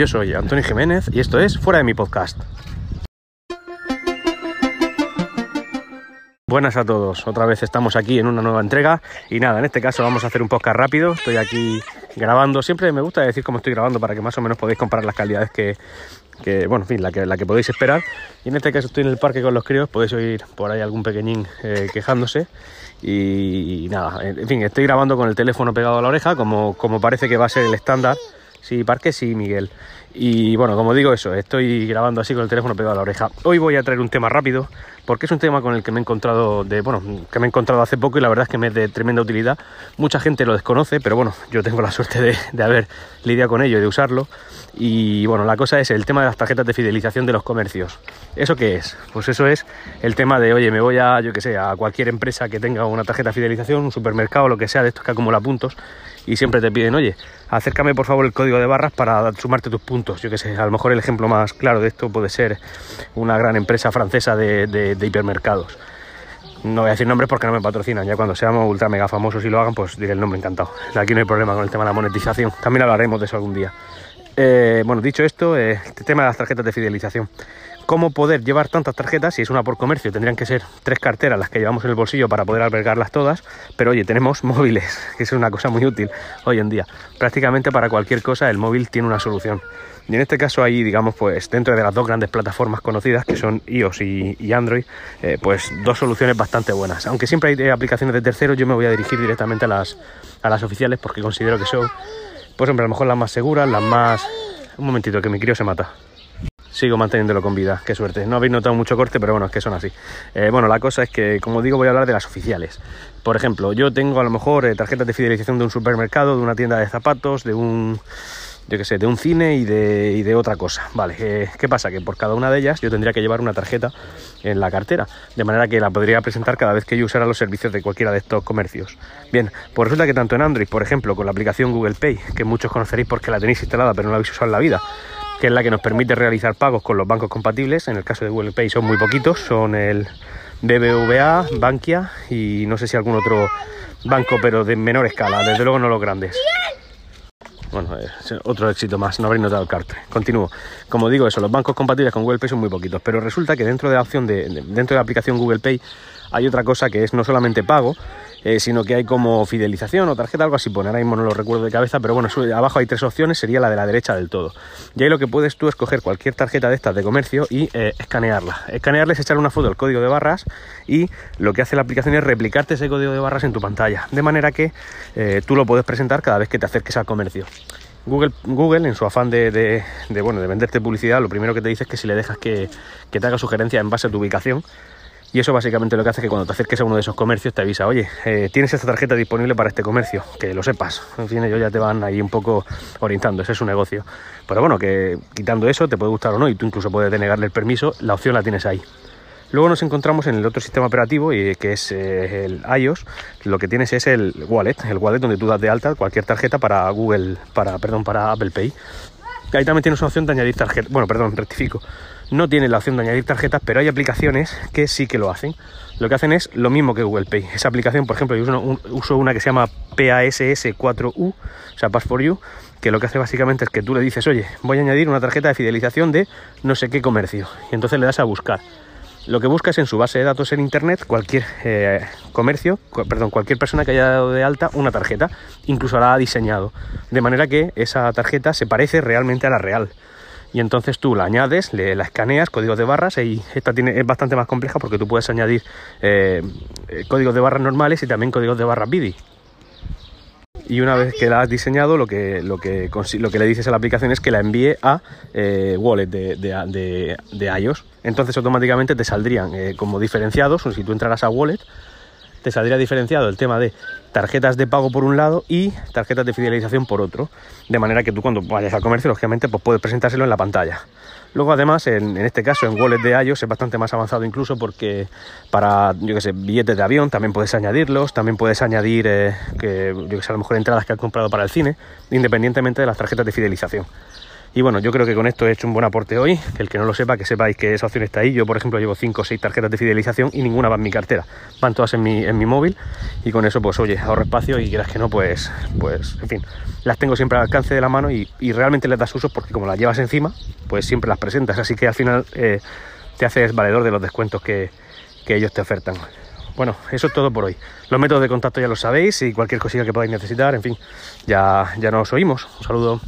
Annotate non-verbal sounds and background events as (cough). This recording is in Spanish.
Yo soy Antonio Jiménez y esto es Fuera de mi podcast. Buenas a todos, otra vez estamos aquí en una nueva entrega. Y nada, en este caso vamos a hacer un podcast rápido, estoy aquí grabando, siempre me gusta decir cómo estoy grabando para que más o menos podáis comparar las calidades que, bueno, en fin, la que, podéis esperar. Y en este caso estoy en el parque con los críos, podéis oír por ahí algún pequeñín eh, quejándose. Y, nada, en fin, estoy grabando con el teléfono pegado a la oreja como, como parece que va a ser el estándar Sí, Parque sí, Miguel. Y bueno, como digo eso, estoy grabando así con el teléfono pegado a la oreja. Hoy voy a traer un tema rápido, porque es un tema con el que me he encontrado de, bueno, que me he encontrado hace poco y la verdad es que me es de tremenda utilidad. Mucha gente lo desconoce, pero bueno, yo tengo la suerte de, de haber lidiado con ello y de usarlo. Y bueno, la cosa es el tema de las tarjetas de fidelización de los comercios. ¿Eso qué es? Pues eso es el tema de, oye, me voy a, yo que sé, a cualquier empresa que tenga una tarjeta de fidelización, un supermercado, lo que sea, de estos que acumula puntos, y siempre te piden, oye, acércame por favor el código de barras para sumarte tus puntos. Yo que sé, a lo mejor el ejemplo más claro de esto puede ser una gran empresa francesa de, hipermercados. No voy a decir nombres porque no me patrocinan. Ya cuando seamos ultra mega famosos y lo hagan, pues diré el nombre encantado. Aquí no hay problema con el tema de la monetización. También hablaremos de eso algún día. Eh, bueno, dicho esto, el eh, este tema de las tarjetas de fidelización. ¿Cómo poder llevar tantas tarjetas? Si es una por comercio, tendrían que ser tres carteras las que llevamos en el bolsillo para poder albergarlas todas. Pero oye, tenemos (laughs) móviles, que es una cosa muy útil hoy en día. Prácticamente para cualquier cosa el móvil tiene una solución. Y en este caso ahí, digamos, pues dentro de las dos grandes plataformas conocidas, que son iOS y, Android, eh, pues dos soluciones bastante buenas. Aunque siempre hay aplicaciones de terceros, yo me voy a dirigir directamente a las, a las oficiales porque considero que son pues hombre, a lo mejor las más seguras, las más... Un momentito, que mi crío se mata. Sigo manteniéndolo con vida, qué suerte. No habéis notado mucho corte, pero bueno, es que son así. Eh, bueno, la cosa es que, como digo, voy a hablar de las oficiales. Por ejemplo, yo tengo a lo mejor eh, tarjetas de fidelización de un supermercado, de una tienda de zapatos, de un yo que sé, de un cine y de, y de otra cosa. Vale, eh, ¿qué pasa? Que por cada una de ellas yo tendría que llevar una tarjeta en la cartera, de manera que la podría presentar cada vez que yo usara los servicios de cualquiera de estos comercios. Bien, pues resulta que tanto en Android, por ejemplo, con la aplicación Google Pay, que muchos conoceréis porque la tenéis instalada pero no la habéis usado en la vida, que es la que nos permite realizar pagos con los bancos compatibles, en el caso de Google Pay son muy poquitos, son el BBVA, Bankia y no sé si algún otro banco, pero de menor escala, desde luego no los grandes. Bueno, es otro éxito más, no habréis notado el cartel. Continúo. Como digo, eso, los bancos compatibles con Google Pay son muy poquitos, pero resulta que dentro de la opción de, dentro de la aplicación Google Pay hay otra cosa que es no solamente pago, eh, sino que hay como fidelización o tarjeta, algo así pone, ahora mismo no lo recuerdo de cabeza, pero bueno, abajo hay tres opciones, sería la de la derecha del todo. Y ahí lo que puedes tú es coger cualquier tarjeta de estas de comercio y eh, escanearla. Escanearla es echar una foto del código de barras y lo que hace la aplicación es replicarte ese código de barras en tu pantalla, de manera que eh, tú lo puedes presentar cada vez que te acerques al comercio. Google, Google, en su afán de, bueno, de venderte publicidad, lo primero que te dice es que si le dejas que, que te haga sugerencias en base a tu ubicación, y eso básicamente lo que hace es que cuando te acerques a uno de esos comercios te avisa, oye, eh, tienes esta tarjeta disponible para este comercio, que lo sepas. En fin, ellos ya te van ahí un poco orientando, ese es su negocio. Pero bueno, que quitando eso te puede gustar o no y tú incluso puedes denegarle el permiso, la opción la tienes ahí. Luego nos encontramos en el otro sistema operativo, que es eh, el iOS. Lo que tienes es el wallet, el wallet donde tú das de alta cualquier tarjeta para Google, para, perdón, para Apple Pay. Ahí también tienes una opción de añadir tarjeta. Bueno, perdón, rectifico no tiene la opción de añadir tarjetas, pero hay aplicaciones que sí que lo hacen. Lo que hacen es lo mismo que Google Pay. Esa aplicación, por ejemplo, yo uso, una que se llama PASS4U, o sea, Pass for You, que lo que hace básicamente es que tú le dices, oye, voy a añadir una tarjeta de fidelización de no sé qué comercio. Y entonces le das a buscar. Lo que buscas en su base de datos en internet, cualquier eh, comercio, perdón, cualquier persona que haya dado de alta una tarjeta, incluso la ha diseñado. De manera que esa tarjeta se parece realmente a la real y entonces tú la añades, le, la escaneas, códigos de barras y esta tiene, es bastante más compleja porque tú puedes añadir eh, eh, códigos de barras normales y también códigos de barras BIDI. Y una vez que la has diseñado, lo que, lo que, lo que le dices a la aplicación es que la envíe a eh, Wallet de, de, de, iOS. Entonces automáticamente te saldrían como diferenciados, si tú entraras a Wallet, te saldría diferenciado el tema de tarjetas de pago por un lado y tarjetas de fidelización por otro. De manera que tú cuando vayas al comercio, lógicamente, pues puedes presentárselo en la pantalla. Luego, además, en, este caso, en Wallet de iOS es bastante más avanzado incluso porque para, yo que sé, billetes de avión también puedes añadirlos, también puedes añadir, eh, que, yo sé, a lo mejor entradas que has comprado para el cine, independientemente de las tarjetas de fidelización. Y bueno, yo creo que con esto he hecho un buen aporte hoy. El que no lo sepa, que sepáis que esa opción está ahí. Yo, por ejemplo, llevo 5 o 6 tarjetas de fidelización y ninguna va en mi cartera. Van todas en mi, en mi móvil. Y con eso, pues oye, ahorro espacio y quieras que no, pues, pues, en fin, las tengo siempre al alcance de la mano y, realmente les das uso porque como las llevas encima, pues siempre las presentas. Así que al final eh, te haces valedor de los descuentos que, que ellos te ofertan. Bueno, eso es todo por hoy. Los métodos de contacto ya lo sabéis y cualquier cosilla que podáis necesitar, en fin, ya, ya nos oímos. Un saludo.